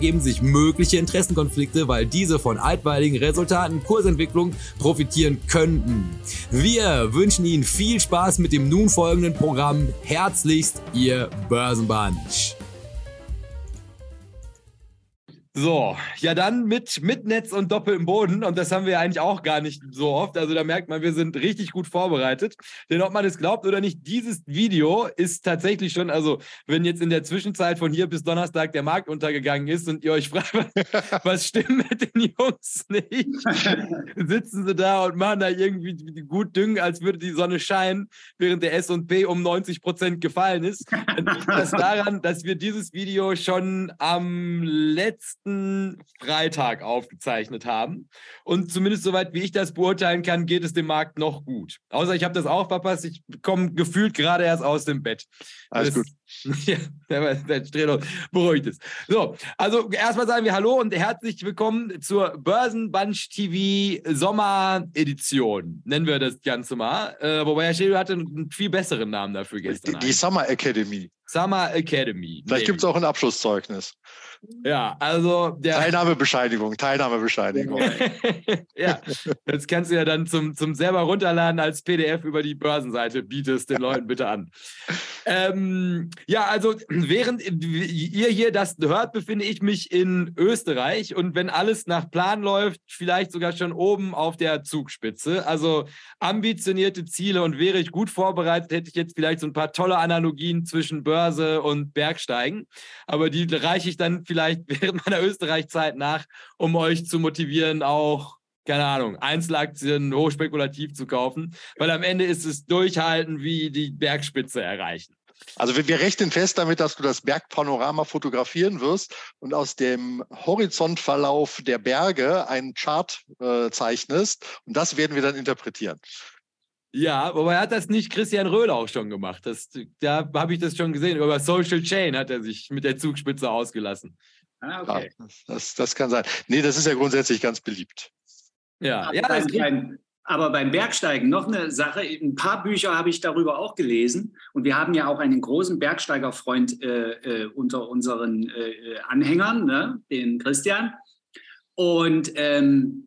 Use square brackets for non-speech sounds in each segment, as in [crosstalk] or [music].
ergeben sich mögliche Interessenkonflikte, weil diese von altweiligen Resultaten Kursentwicklung profitieren könnten. Wir wünschen Ihnen viel Spaß mit dem nun folgenden Programm. Herzlichst, Ihr Börsenbunch. So, ja dann mit, mit Netz und doppeltem Boden und das haben wir eigentlich auch gar nicht so oft. Also da merkt man, wir sind richtig gut vorbereitet. Denn ob man es glaubt oder nicht, dieses Video ist tatsächlich schon, also wenn jetzt in der Zwischenzeit von hier bis Donnerstag der Markt untergegangen ist und ihr euch [laughs] fragt, was stimmt mit den Jungs nicht, sitzen sie da und machen da irgendwie gut Düngen, als würde die Sonne scheinen, während der S&P um 90 Prozent gefallen ist. Dann liegt das daran, dass wir dieses Video schon am letzten letzten Freitag aufgezeichnet haben. Und zumindest soweit wie ich das beurteilen kann, geht es dem Markt noch gut. Außer ich habe das auch verpasst. Ich komme gefühlt gerade erst aus dem Bett. Alles das, gut. [laughs] Ja, der Strelo beruhigt ist. So, also erstmal sagen wir Hallo und herzlich willkommen zur Börsenbunch TV Sommeredition. Nennen wir das Ganze mal. Äh, wobei Herr Strelo hatte einen viel besseren Namen dafür gestern. Die, die Summer Academy. Summer Academy. Vielleicht gibt es auch ein Abschlusszeugnis. Ja, also der Teilnahmebescheinigung, Teilnahmebescheinigung. [laughs] ja, das kannst du ja dann zum, zum selber runterladen als PDF über die Börsenseite, bietest den Leuten bitte an. Ähm, ja, also während ihr hier das hört, befinde ich mich in Österreich und wenn alles nach Plan läuft, vielleicht sogar schon oben auf der Zugspitze. Also ambitionierte Ziele und wäre ich gut vorbereitet, hätte ich jetzt vielleicht so ein paar tolle Analogien zwischen Börse und Bergsteigen. Aber die reiche ich dann vielleicht während meiner Österreich-Zeit nach, um euch zu motivieren, auch keine Ahnung, Einzelaktien hochspekulativ zu kaufen, weil am Ende ist es durchhalten wie die Bergspitze erreichen. Also wir, rechnen fest damit, dass du das Bergpanorama fotografieren wirst und aus dem Horizontverlauf der Berge einen Chart äh, zeichnest und das werden wir dann interpretieren. Ja, aber er hat das nicht Christian Röhl auch schon gemacht. Das, da habe ich das schon gesehen. Über Social Chain hat er sich mit der Zugspitze ausgelassen. Ah, okay. Ja, das, das kann sein. Nee, das ist ja grundsätzlich ganz beliebt. Ja, aber, ja, beim, beim, aber beim Bergsteigen noch eine Sache. Ein paar Bücher habe ich darüber auch gelesen. Und wir haben ja auch einen großen Bergsteigerfreund äh, äh, unter unseren äh, Anhängern, ne? den Christian. Und ähm,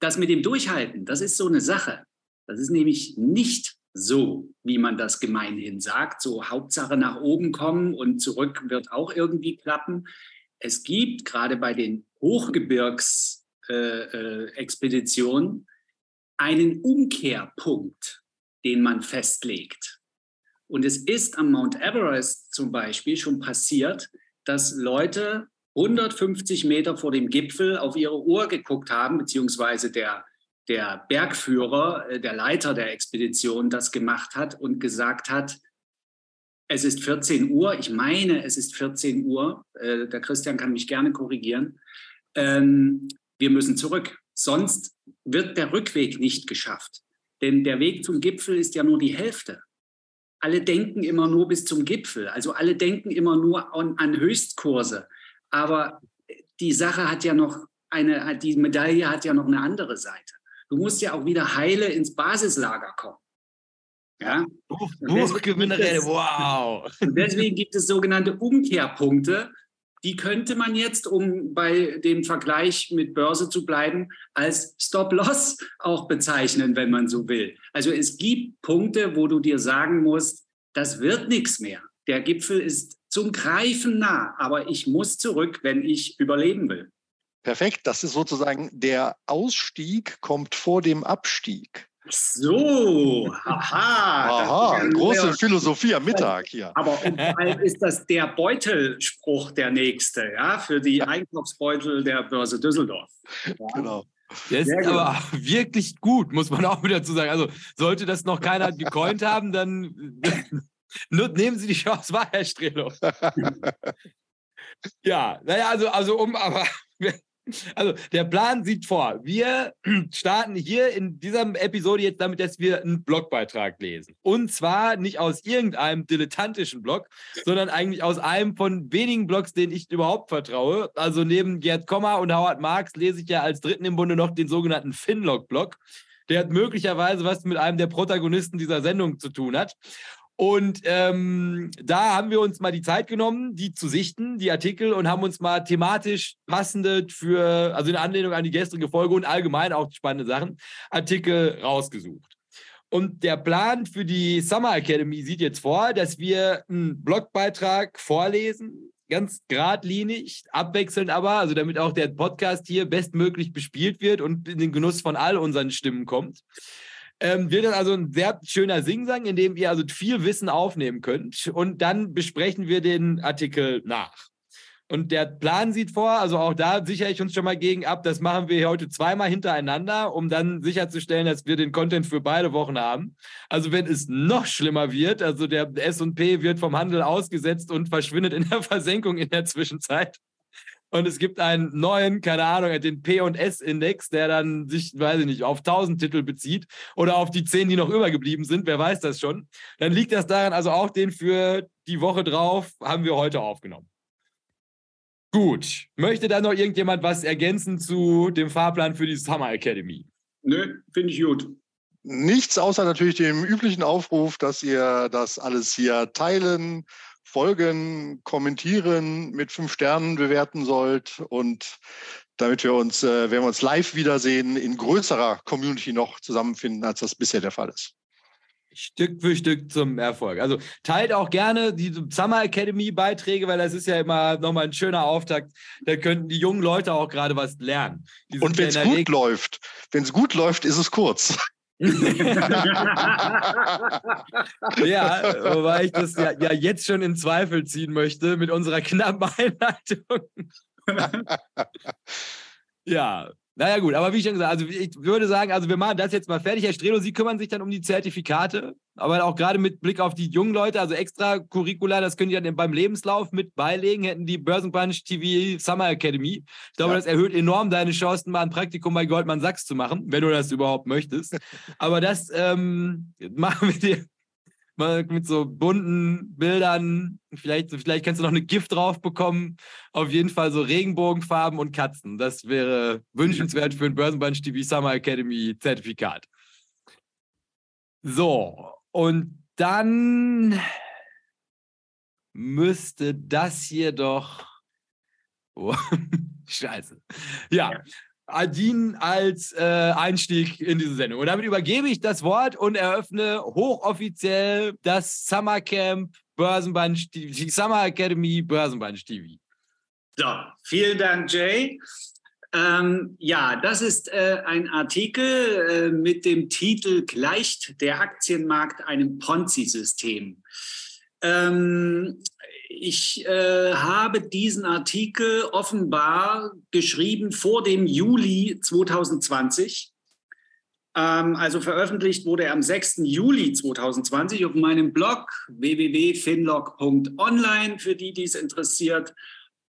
das mit dem Durchhalten, das ist so eine Sache. Das ist nämlich nicht so, wie man das gemeinhin sagt, so Hauptsache nach oben kommen und zurück wird auch irgendwie klappen. Es gibt gerade bei den Hochgebirgsexpeditionen äh, äh, einen Umkehrpunkt, den man festlegt. Und es ist am Mount Everest zum Beispiel schon passiert, dass Leute 150 Meter vor dem Gipfel auf ihre Uhr geguckt haben, beziehungsweise der der Bergführer, äh, der Leiter der Expedition das gemacht hat und gesagt hat, es ist 14 Uhr, ich meine, es ist 14 Uhr, äh, der Christian kann mich gerne korrigieren, ähm, wir müssen zurück, sonst wird der Rückweg nicht geschafft. Denn der Weg zum Gipfel ist ja nur die Hälfte. Alle denken immer nur bis zum Gipfel, also alle denken immer nur an, an Höchstkurse. Aber die Sache hat ja noch eine, die Medaille hat ja noch eine andere Seite. Du musst ja auch wieder heile ins Basislager kommen. Ja? Buch, Buchgewinnerin, wow. [laughs] Und deswegen gibt es sogenannte Umkehrpunkte. Die könnte man jetzt, um bei dem Vergleich mit Börse zu bleiben, als Stop-Loss auch bezeichnen, wenn man so will. Also es gibt Punkte, wo du dir sagen musst, das wird nichts mehr. Der Gipfel ist zum Greifen nah, aber ich muss zurück, wenn ich überleben will. Perfekt, das ist sozusagen der Ausstieg kommt vor dem Abstieg. So, haha. Aha, große Philosophie am Mittag hier. Aber vor allem ist das der Beutelspruch der nächste, ja, für die Einkaufsbeutel der Börse Düsseldorf. Ja. Genau. Der ist Sehr gut. aber wirklich gut, muss man auch wieder dazu sagen. Also sollte das noch keiner gecoint haben, dann [laughs] nur- nehmen Sie die Chance wahr, Herr Strelo. [laughs] ja, naja, also, also um aber. [laughs] Also der Plan sieht vor, wir [clears throat] starten hier in dieser Episode jetzt damit, dass wir einen Blogbeitrag lesen. Und zwar nicht aus irgendeinem dilettantischen Blog, sondern eigentlich aus einem von wenigen Blogs, denen ich überhaupt vertraue. Also neben Gerd Kommer und Howard Marx lese ich ja als dritten im Bunde noch den sogenannten Finlog-Blog. Der hat möglicherweise was mit einem der Protagonisten dieser Sendung zu tun hat. Und ähm, da haben wir uns mal die Zeit genommen, die zu sichten, die Artikel, und haben uns mal thematisch passende für, also in Anlehnung an die gestrige Folge und allgemein auch spannende Sachen, Artikel rausgesucht. Und der Plan für die Summer Academy sieht jetzt vor, dass wir einen Blogbeitrag vorlesen, ganz geradlinig, abwechselnd aber, also damit auch der Podcast hier bestmöglich bespielt wird und in den Genuss von all unseren Stimmen kommt. Ähm, wird das also ein sehr schöner Singsang, in dem ihr also viel Wissen aufnehmen könnt. Und dann besprechen wir den Artikel nach. Und der Plan sieht vor, also auch da sichere ich uns schon mal gegen ab, das machen wir heute zweimal hintereinander, um dann sicherzustellen, dass wir den Content für beide Wochen haben. Also wenn es noch schlimmer wird, also der S&P wird vom Handel ausgesetzt und verschwindet in der [laughs] Versenkung in der Zwischenzeit. Und es gibt einen neuen, keine Ahnung, den P&S-Index, der dann sich, weiß ich nicht, auf 1000 Titel bezieht oder auf die 10, die noch übergeblieben sind, wer weiß das schon. Dann liegt das daran, also auch den für die Woche drauf haben wir heute aufgenommen. Gut. Möchte da noch irgendjemand was ergänzen zu dem Fahrplan für die Summer Academy? Nö, finde ich gut. Nichts außer natürlich dem üblichen Aufruf, dass ihr das alles hier teilen, folgen, kommentieren, mit fünf Sternen bewerten sollt und damit wir uns, äh, wenn wir uns live wiedersehen, in größerer Community noch zusammenfinden, als das bisher der Fall ist. Stück für Stück zum Erfolg. Also teilt auch gerne die Summer Academy Beiträge, weil das ist ja immer nochmal ein schöner Auftakt. Da könnten die jungen Leute auch gerade was lernen. Und wenn es gut läuft, wenn es gut läuft, ist es kurz. [laughs] ja, wobei ich das ja, ja jetzt schon in Zweifel ziehen möchte mit unserer knappen Einleitung. [laughs] ja, naja gut, aber wie schon gesagt, also ich würde sagen, also wir machen das jetzt mal fertig. Herr Strelo, Sie kümmern sich dann um die Zertifikate, aber auch gerade mit Blick auf die jungen Leute, also extra Curricula, das können die dann beim Lebenslauf mit beilegen, hätten die Börsenpunch TV Summer Academy. Ich glaube, Ja. das erhöht enorm deine Chancen, mal ein Praktikum bei Goldman Sachs zu machen, wenn du das überhaupt möchtest. [laughs] Aber das ähm, [laughs] machen wir dir mit so bunten Bildern. Vielleicht, vielleicht kannst du noch eine Gift drauf bekommen. Auf jeden Fall so Regenbogenfarben und Katzen. Das wäre wünschenswert für ein Börsenbunch TV Summer Academy Zertifikat. So, und dann müsste das hier doch. Oh, [laughs] Scheiße. Ja. Adin als äh, Einstieg in diese Sendung. Und damit übergebe ich das Wort und eröffne hochoffiziell das Summer Camp Börsenbunch TV, die Summer Academy Börsenbunch TV. So, vielen Dank, Jay. Ähm, ja, das ist äh, ein Artikel äh, mit dem Titel Gleicht der Aktienmarkt einem Ponzi-System? Ähm, ich äh, habe diesen Artikel offenbar geschrieben vor dem Juli 2020. Ähm, also veröffentlicht wurde er am 6. Juli 2020 auf meinem Blog www.finlog.online, für die, die es interessiert.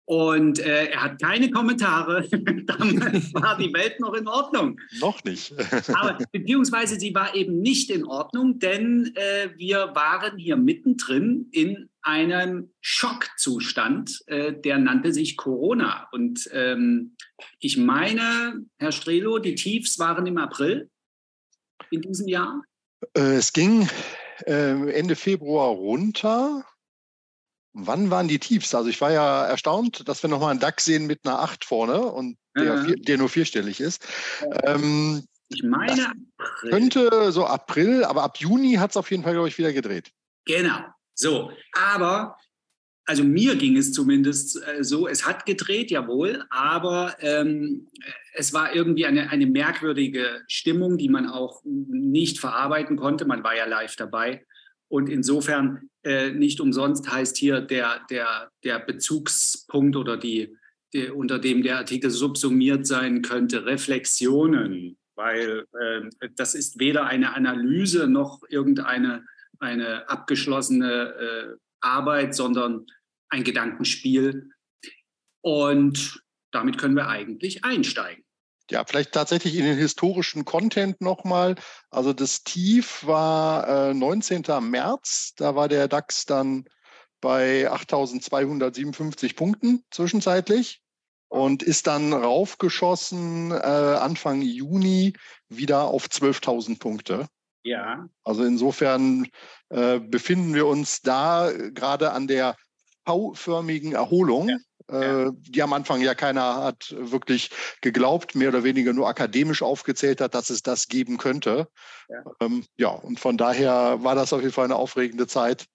Und äh, er hat keine Kommentare. [laughs] Damals war die Welt noch in Ordnung. Noch nicht. [laughs] Aber beziehungsweise sie war eben nicht in Ordnung, denn äh, wir waren hier mittendrin in einem Schockzustand, äh, der nannte sich Corona. Und ähm, ich meine, Herr Strelo, die Tiefs waren im April in diesem Jahr. Äh, es ging äh, Ende Februar runter. Wann waren die Tiefs? Also ich war ja erstaunt, dass wir nochmal einen DAX sehen mit einer 8 vorne und der, vier, der nur vierstellig ist. Ähm, Ich meine, April. könnte so April, aber ab Juni hat es auf jeden Fall, glaube ich, wieder gedreht. Genau. So, aber also mir ging es zumindest äh, so, es hat gedreht, jawohl, aber ähm, es war irgendwie eine, eine merkwürdige Stimmung, die man auch nicht verarbeiten konnte. Man war ja live dabei. Und insofern äh, nicht umsonst heißt hier der, der, der Bezugspunkt oder die, die, unter dem der Artikel subsumiert sein könnte, Reflexionen, weil äh, das ist weder eine Analyse noch irgendeine eine abgeschlossene äh, Arbeit, sondern ein Gedankenspiel. Und damit können wir eigentlich einsteigen. Ja, vielleicht tatsächlich in den historischen Content nochmal. Also das Tief war äh, 19. März. Da war der DAX dann bei 8.257 Punkten zwischenzeitlich und ist dann raufgeschossen äh, Anfang Juni wieder auf 12.000 Punkte. Ja. Also insofern äh, befinden wir uns da gerade an der V-förmigen Erholung. Ja. Äh, die am Anfang ja keiner hat wirklich geglaubt, mehr oder weniger nur akademisch aufgezählt hat, dass es das geben könnte. Ja, ähm, ja und von daher war das auf jeden Fall eine aufregende Zeit,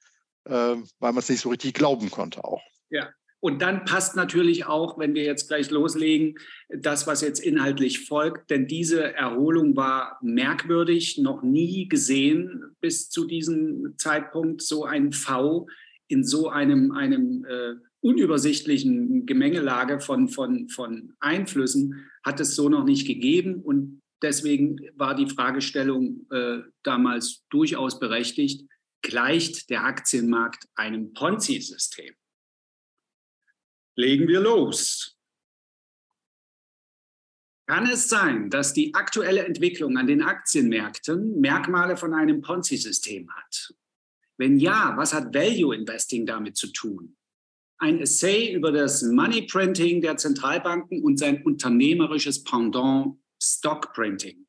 äh, weil man es nicht so richtig glauben konnte auch. Ja, und dann passt natürlich auch, wenn wir jetzt gleich loslegen, das, was jetzt inhaltlich folgt, denn diese Erholung war merkwürdig, noch nie gesehen bis zu diesem Zeitpunkt so ein V in so einem, einem äh, unübersichtlichen Gemengelage von, von, von Einflüssen hat es so noch nicht gegeben. Und deswegen war die Fragestellung äh, damals durchaus berechtigt, gleicht der Aktienmarkt einem Ponzi-System? Legen wir los. Kann es sein, dass die aktuelle Entwicklung an den Aktienmärkten Merkmale von einem Ponzi-System hat? Wenn ja, was hat Value Investing damit zu tun? Ein Essay über das Money Printing der Zentralbanken und sein unternehmerisches Pendant Stock Printing.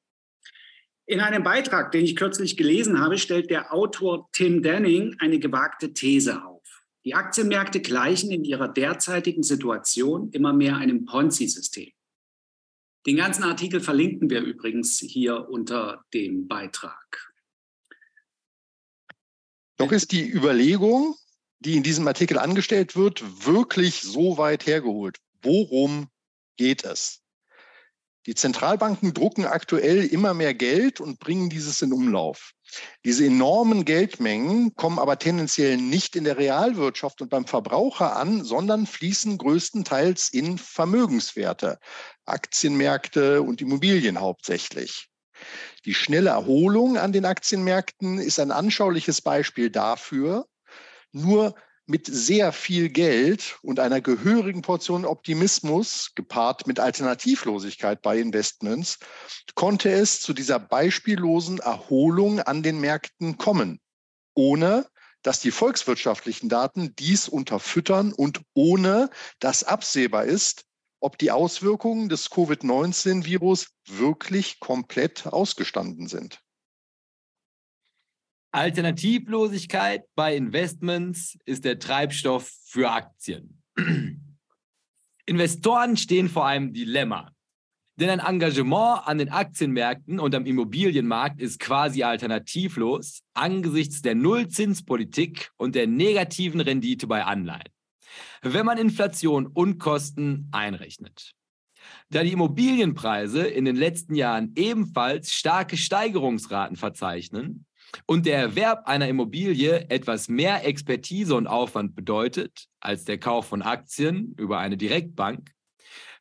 In einem Beitrag, den ich kürzlich gelesen habe, stellt der Autor Tim Denning eine gewagte These auf. Die Aktienmärkte gleichen in ihrer derzeitigen Situation immer mehr einem Ponzi-System. Den ganzen Artikel verlinken wir übrigens hier unter dem Beitrag. Doch ist die Überlegung, die in diesem Artikel angestellt wird, wirklich so weit hergeholt. Worum geht es? Die Zentralbanken drucken aktuell immer mehr Geld und bringen dieses in Umlauf. Diese enormen Geldmengen kommen aber tendenziell nicht in der Realwirtschaft und beim Verbraucher an, sondern fließen größtenteils in Vermögenswerte, Aktienmärkte und Immobilien hauptsächlich. Die schnelle Erholung an den Aktienmärkten ist ein anschauliches Beispiel dafür. Nur mit sehr viel Geld und einer gehörigen Portion Optimismus, gepaart mit Alternativlosigkeit bei Investments, konnte es zu dieser beispiellosen Erholung an den Märkten kommen, ohne dass die volkswirtschaftlichen Daten dies unterfüttern und ohne dass absehbar ist, ob die Auswirkungen des Covid-19-Virus wirklich komplett ausgestanden sind. Alternativlosigkeit bei Investments ist der Treibstoff für Aktien. Investoren stehen vor einem Dilemma. Denn ein Engagement an den Aktienmärkten und am Immobilienmarkt ist quasi alternativlos angesichts der Nullzinspolitik und der negativen Rendite bei Anleihen, wenn man Inflation und Kosten einrechnet. Da die Immobilienpreise in den letzten Jahren ebenfalls starke Steigerungsraten verzeichnen, und der Erwerb einer Immobilie etwas mehr Expertise und Aufwand bedeutet als der Kauf von Aktien über eine Direktbank,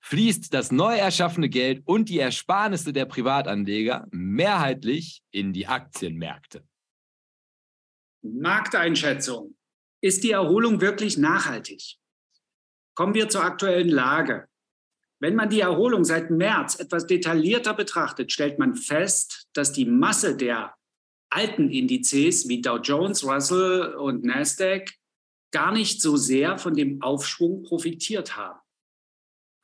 fließt das neu erschaffene Geld und die Ersparnisse der Privatanleger mehrheitlich in die Aktienmärkte. Markteinschätzung. Ist die Erholung wirklich nachhaltig? Kommen wir zur aktuellen Lage. Wenn man die Erholung seit März etwas detaillierter betrachtet, stellt man fest, dass die Masse der alten Indizes wie Dow Jones, Russell und Nasdaq gar nicht so sehr von dem Aufschwung profitiert haben.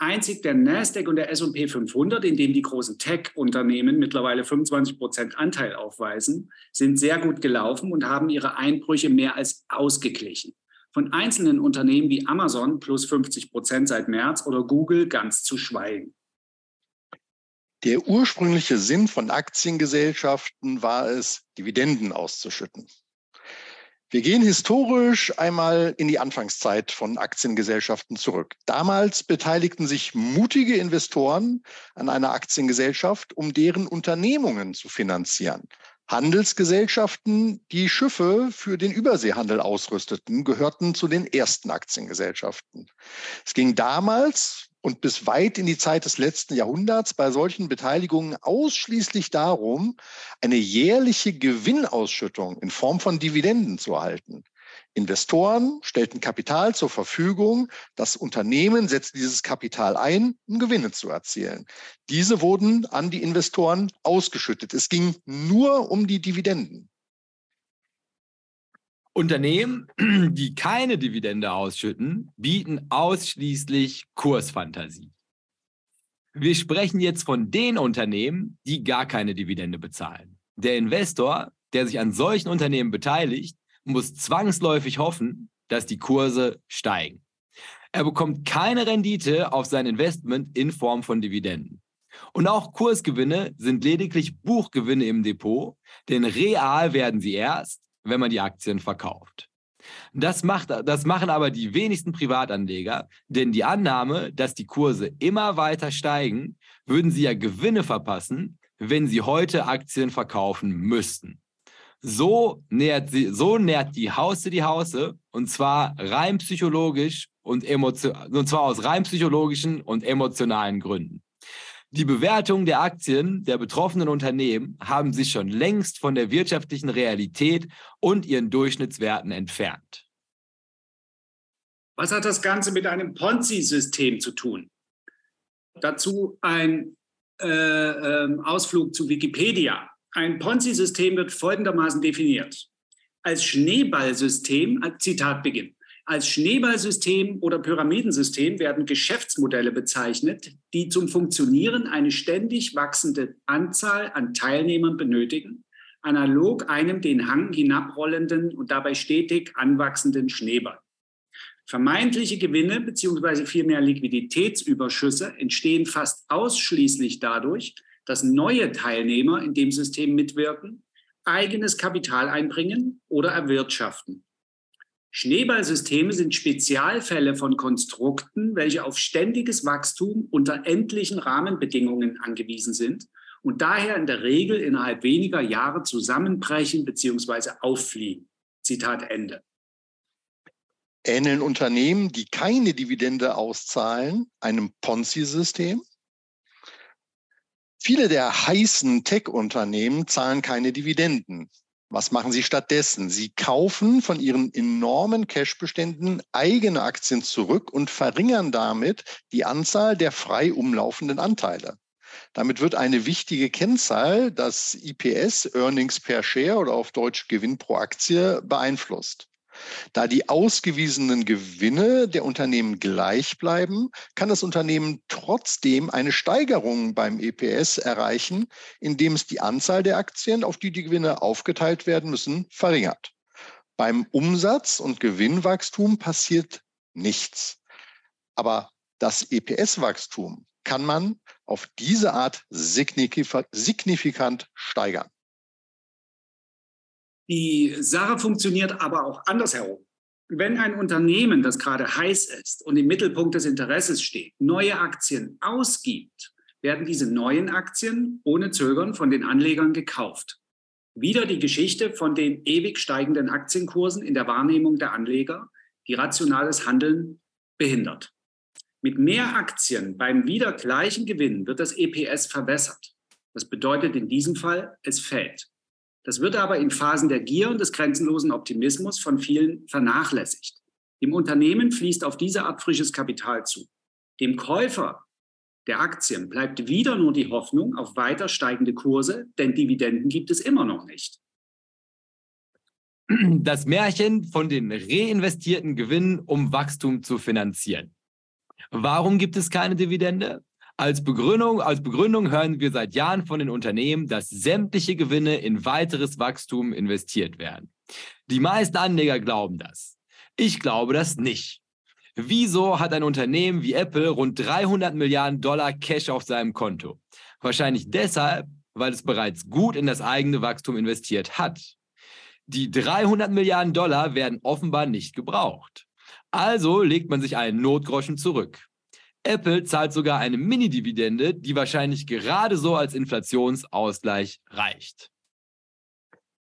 Einzig der Nasdaq und der S&P 500, in dem die großen Tech-Unternehmen mittlerweile 25 Prozent Anteil aufweisen, sind sehr gut gelaufen und haben ihre Einbrüche mehr als ausgeglichen. Von einzelnen Unternehmen wie Amazon plus 50 Prozent seit März oder Google ganz zu schweigen. Der ursprüngliche Sinn von Aktiengesellschaften war es, Dividenden auszuschütten. Wir gehen historisch einmal in die Anfangszeit von Aktiengesellschaften zurück. Damals beteiligten sich mutige Investoren an einer Aktiengesellschaft, um deren Unternehmungen zu finanzieren. Handelsgesellschaften, die Schiffe für den Überseehandel ausrüsteten, gehörten zu den ersten Aktiengesellschaften. Es ging damals und bis weit in die Zeit des letzten Jahrhunderts bei solchen Beteiligungen ausschließlich darum, eine jährliche Gewinnausschüttung in Form von Dividenden zu erhalten. Investoren stellten Kapital zur Verfügung. Das Unternehmen setzte dieses Kapital ein, um Gewinne zu erzielen. Diese wurden an die Investoren ausgeschüttet. Es ging nur um die Dividenden. Unternehmen, [clears throat] die keine Dividende ausschütten, bieten ausschließlich Kursfantasie. Wir sprechen jetzt von den Unternehmen, die gar keine Dividende bezahlen. Der Investor, der sich an solchen Unternehmen beteiligt, muss zwangsläufig hoffen, dass die Kurse steigen. Er bekommt keine Rendite auf sein Investment in Form von Dividenden. Und auch Kursgewinne sind lediglich Buchgewinne im Depot, denn real werden sie erst, wenn man die Aktien verkauft. Das, macht, das machen aber die wenigsten Privatanleger, denn die Annahme, dass die Kurse immer weiter steigen, würden sie ja Gewinne verpassen, wenn sie heute Aktien verkaufen müssten. So nährt, sie, so nährt die Hause die Hause und zwar rein psychologisch und, emotion, und zwar aus rein psychologischen und emotionalen Gründen. Die Bewertungen der Aktien der betroffenen Unternehmen haben sich schon längst von der wirtschaftlichen Realität und ihren Durchschnittswerten entfernt. Was hat das Ganze mit einem Ponzi-System zu tun? Dazu ein äh, äh, Ausflug zu Wikipedia. Ein Ponzi-System wird folgendermaßen definiert. Als Schneeballsystem, Zitat Beginn, als Schneeballsystem oder Pyramidensystem werden Geschäftsmodelle bezeichnet, die zum Funktionieren eine ständig wachsende Anzahl an Teilnehmern benötigen, analog einem den Hang hinabrollenden und dabei stetig anwachsenden Schneeball. Vermeintliche Gewinne bzw. vielmehr Liquiditätsüberschüsse entstehen fast ausschließlich dadurch, dass neue Teilnehmer in dem System mitwirken, eigenes Kapital einbringen oder erwirtschaften. Schneeballsysteme sind Spezialfälle von Konstrukten, welche auf ständiges Wachstum unter endlichen Rahmenbedingungen angewiesen sind und daher in der Regel innerhalb weniger Jahre zusammenbrechen bzw. auffliegen. Zitat Ende. Ähneln Unternehmen, die keine Dividende auszahlen, einem Ponzi-System? Viele der heißen Tech-Unternehmen zahlen keine Dividenden. Was machen sie stattdessen? Sie kaufen von ihren enormen Cashbeständen eigene Aktien zurück und verringern damit die Anzahl der frei umlaufenden Anteile. Damit wird eine wichtige Kennzahl, das IPS, Earnings per Share oder auf Deutsch Gewinn pro Aktie, beeinflusst. Da die ausgewiesenen Gewinne der Unternehmen gleich bleiben, kann das Unternehmen trotzdem eine Steigerung beim EPS erreichen, indem es die Anzahl der Aktien, auf die die Gewinne aufgeteilt werden müssen, verringert. Beim Umsatz- und Gewinnwachstum passiert nichts. Aber das EPS-Wachstum kann man auf diese Art signifikant steigern. Die Sache funktioniert aber auch andersherum. Wenn ein Unternehmen, das gerade heiß ist und im Mittelpunkt des Interesses steht, neue Aktien ausgibt, werden diese neuen Aktien ohne Zögern von den Anlegern gekauft. Wieder die Geschichte von den ewig steigenden Aktienkursen in der Wahrnehmung der Anleger, die rationales Handeln behindert. Mit mehr Aktien beim wieder gleichen Gewinn wird das EPS verbessert. Das bedeutet in diesem Fall, es fällt. Das wird aber in Phasen der Gier und des grenzenlosen Optimismus von vielen vernachlässigt. Dem Unternehmen fließt auf diese Art frisches Kapital zu. Dem Käufer der Aktien bleibt wieder nur die Hoffnung auf weiter steigende Kurse, denn Dividenden gibt es immer noch nicht. Das Märchen von den reinvestierten Gewinnen, um Wachstum zu finanzieren. Warum gibt es keine Dividende? Als Begründung, als Begründung hören wir seit Jahren von den Unternehmen, dass sämtliche Gewinne in weiteres Wachstum investiert werden. Die meisten Anleger glauben das. Ich glaube das nicht. Wieso hat ein Unternehmen wie Apple rund 300 Milliarden Dollar Cash auf seinem Konto? Wahrscheinlich deshalb, weil es bereits gut in das eigene Wachstum investiert hat. Die 300 Milliarden Dollar werden offenbar nicht gebraucht. Also legt man sich einen Notgroschen zurück. Apple zahlt sogar eine Mini-Dividende, die wahrscheinlich gerade so als Inflationsausgleich reicht.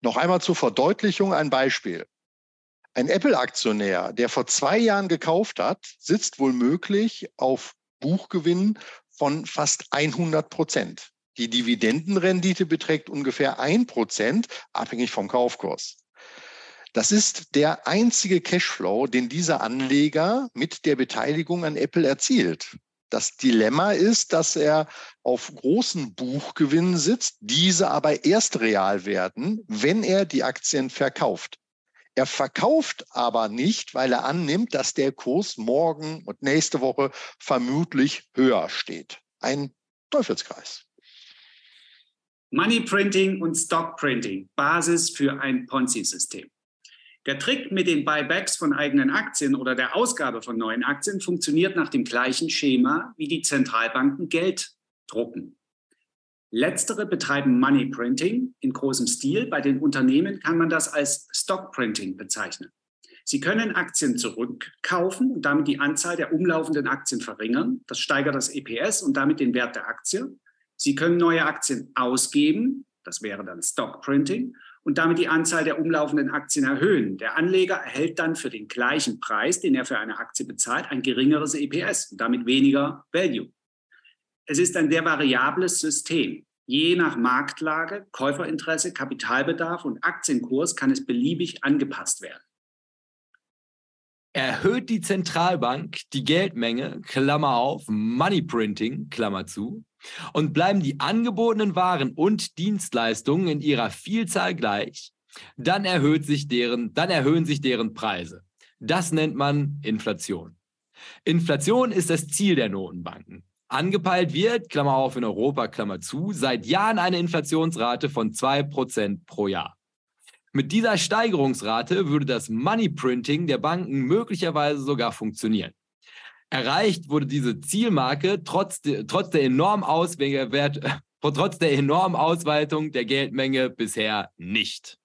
Noch einmal zur Verdeutlichung ein Beispiel. Ein Apple-Aktionär, der vor zwei Jahren gekauft hat, sitzt wohl auf Buchgewinn von fast 100 Prozent. Die Dividendenrendite beträgt ungefähr 1 Prozent, abhängig vom Kaufkurs. Das ist der einzige Cashflow, den dieser Anleger mit der Beteiligung an Apple erzielt. Das Dilemma ist, dass er auf großen Buchgewinnen sitzt, diese aber erst real werden, wenn er die Aktien verkauft. Er verkauft aber nicht, weil er annimmt, dass der Kurs morgen und nächste Woche vermutlich höher steht. Ein Teufelskreis. Money Printing und Stock Printing, Basis für ein Ponzi-System. Der Trick mit den Buybacks von eigenen Aktien oder der Ausgabe von neuen Aktien funktioniert nach dem gleichen Schema, wie die Zentralbanken Geld drucken. Letztere betreiben Money Printing in großem Stil. Bei den Unternehmen kann man das als Stock Printing bezeichnen. Sie können Aktien zurückkaufen und damit die Anzahl der umlaufenden Aktien verringern. Das steigert das EPS und damit den Wert der Aktie. Sie können neue Aktien ausgeben. Das wäre dann Stock Printing und damit die Anzahl der umlaufenden Aktien erhöhen. Der Anleger erhält dann für den gleichen Preis, den er für eine Aktie bezahlt, ein geringeres EPS und damit weniger Value. Es ist ein sehr variables System. Je nach Marktlage, Käuferinteresse, Kapitalbedarf und Aktienkurs kann es beliebig angepasst werden. Erhöht die Zentralbank die Geldmenge, Klammer auf, Money Printing, Klammer zu, und bleiben die angebotenen Waren und Dienstleistungen in ihrer Vielzahl gleich, dann, erhöht sich deren, dann erhöhen sich deren Preise. Das nennt man Inflation. Inflation ist das Ziel der Notenbanken. Angepeilt wird, Klammer auf in Europa, Klammer zu, seit Jahren eine Inflationsrate von 2% pro Jahr. Mit dieser Steigerungsrate würde das Money Printing der Banken möglicherweise sogar funktionieren. Erreicht wurde diese Zielmarke trotz, trotz, der, enormen Auswert, [laughs] trotz der enormen Ausweitung der Geldmenge bisher nicht.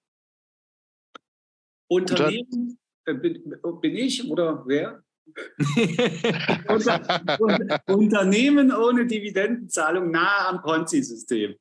Unternehmen, äh, bin, bin ich oder wer? [laughs] Unter, Unternehmen ohne Dividendenzahlung nahe am Ponzi-System.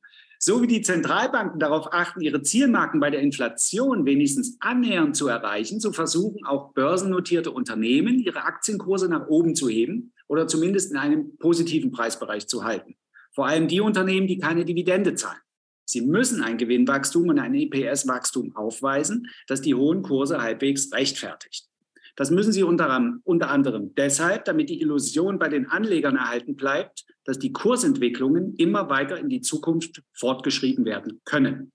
So wie die Zentralbanken darauf achten, ihre Zielmarken bei der Inflation wenigstens annähernd zu erreichen, so versuchen auch börsennotierte Unternehmen, ihre Aktienkurse nach oben zu heben oder zumindest in einem positiven Preisbereich zu halten. Vor allem die Unternehmen, die keine Dividende zahlen. Sie müssen ein Gewinnwachstum und ein EPS-Wachstum aufweisen, das die hohen Kurse halbwegs rechtfertigt. Das müssen sie unter, unter anderem deshalb, damit die Illusion bei den Anlegern erhalten bleibt, dass die Kursentwicklungen immer weiter in die Zukunft fortgeschrieben werden können.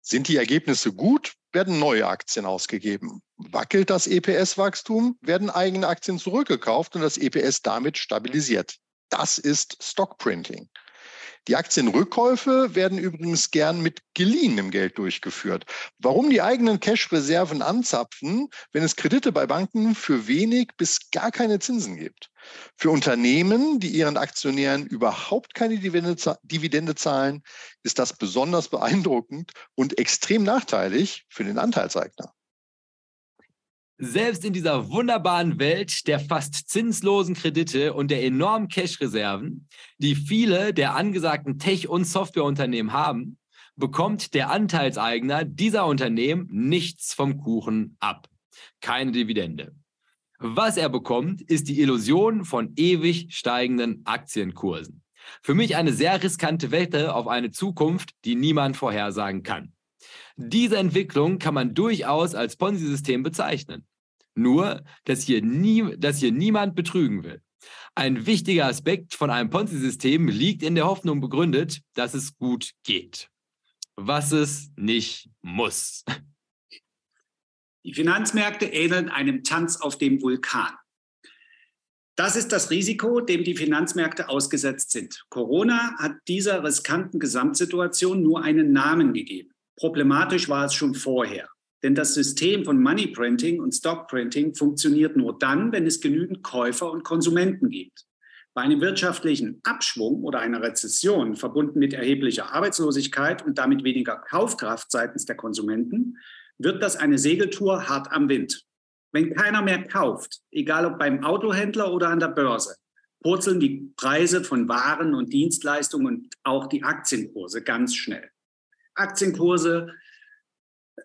Sind die Ergebnisse gut, werden neue Aktien ausgegeben. Wackelt das EPS-Wachstum, werden eigene Aktien zurückgekauft und das EPS damit stabilisiert. Das ist Stockprinting. Die Aktienrückkäufe werden übrigens gern mit geliehenem Geld durchgeführt. Warum die eigenen Cash-Reserven anzapfen, wenn es Kredite bei Banken für wenig bis gar keine Zinsen gibt? Für Unternehmen, die ihren Aktionären überhaupt keine Dividende zahlen, ist das besonders beeindruckend und extrem nachteilig für den Anteilseigner. Selbst in dieser wunderbaren Welt der fast zinslosen Kredite und der enormen Cash-Reserven, die viele der angesagten Tech- und Softwareunternehmen haben, bekommt der Anteilseigner dieser Unternehmen nichts vom Kuchen ab. Keine Dividende. Was er bekommt, ist die Illusion von ewig steigenden Aktienkursen. Für mich eine sehr riskante Wette auf eine Zukunft, die niemand vorhersagen kann. Diese Entwicklung kann man durchaus als Ponzi-System bezeichnen. Nur, dass hier, nie, dass hier niemand betrügen will. Ein wichtiger Aspekt von einem Ponzi-System liegt in der Hoffnung begründet, dass es gut geht. Was es nicht muss. Die Finanzmärkte ähneln einem Tanz auf dem Vulkan. Das ist das Risiko, dem die Finanzmärkte ausgesetzt sind. Corona hat dieser riskanten Gesamtsituation nur einen Namen gegeben. Problematisch war es schon vorher. Denn das System von Money Printing und Stock Printing funktioniert nur dann, wenn es genügend Käufer und Konsumenten gibt. Bei einem wirtschaftlichen Abschwung oder einer Rezession, verbunden mit erheblicher Arbeitslosigkeit und damit weniger Kaufkraft seitens der Konsumenten, wird das eine Segeltour hart am Wind. Wenn keiner mehr kauft, egal ob beim Autohändler oder an der Börse, purzeln die Preise von Waren und Dienstleistungen und auch die Aktienkurse ganz schnell. Aktienkurse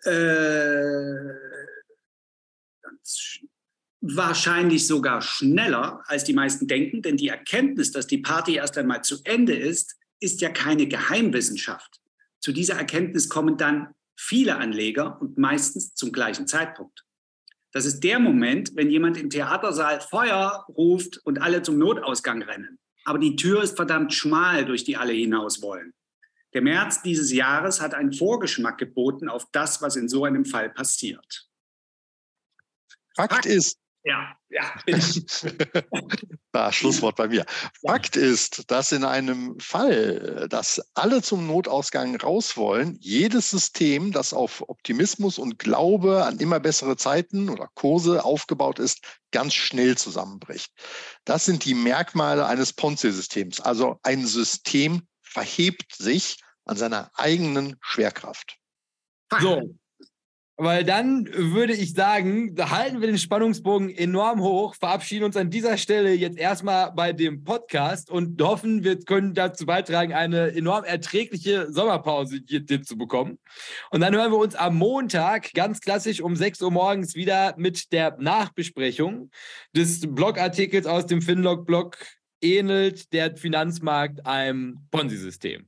äh, wahrscheinlich sogar schneller, als die meisten denken, denn die Erkenntnis, dass die Party erst einmal zu Ende ist, ist ja keine Geheimwissenschaft. Zu dieser Erkenntnis kommen dann viele Anleger und meistens zum gleichen Zeitpunkt. Das ist der Moment, wenn jemand im Theatersaal Feuer ruft und alle zum Notausgang rennen. Aber die Tür ist verdammt schmal, durch die alle hinaus wollen. Der März dieses Jahres hat einen Vorgeschmack geboten auf das, was in so einem Fall passiert. Fakt, Fakt ist, ja, ja. ah, [laughs] Schlusswort bei mir. Fakt ist, dass in einem Fall, dass alle zum Notausgang raus wollen, jedes System, das auf Optimismus und Glaube an immer bessere Zeiten oder Kurse aufgebaut ist, ganz schnell zusammenbricht. Das sind die Merkmale eines Ponzi-Systems. Also ein System verhebt sich an seiner eigenen Schwerkraft. So, weil dann würde ich sagen, da halten wir den Spannungsbogen enorm hoch, verabschieden uns an dieser Stelle jetzt erstmal bei dem Podcast und hoffen, wir können dazu beitragen, eine enorm erträgliche Sommerpause hier zu bekommen. Und dann hören wir uns am Montag ganz klassisch um 6 Uhr morgens wieder mit der Nachbesprechung des Blogartikels aus dem Finlog-Blog ähnelt der Finanzmarkt einem Ponzi-System.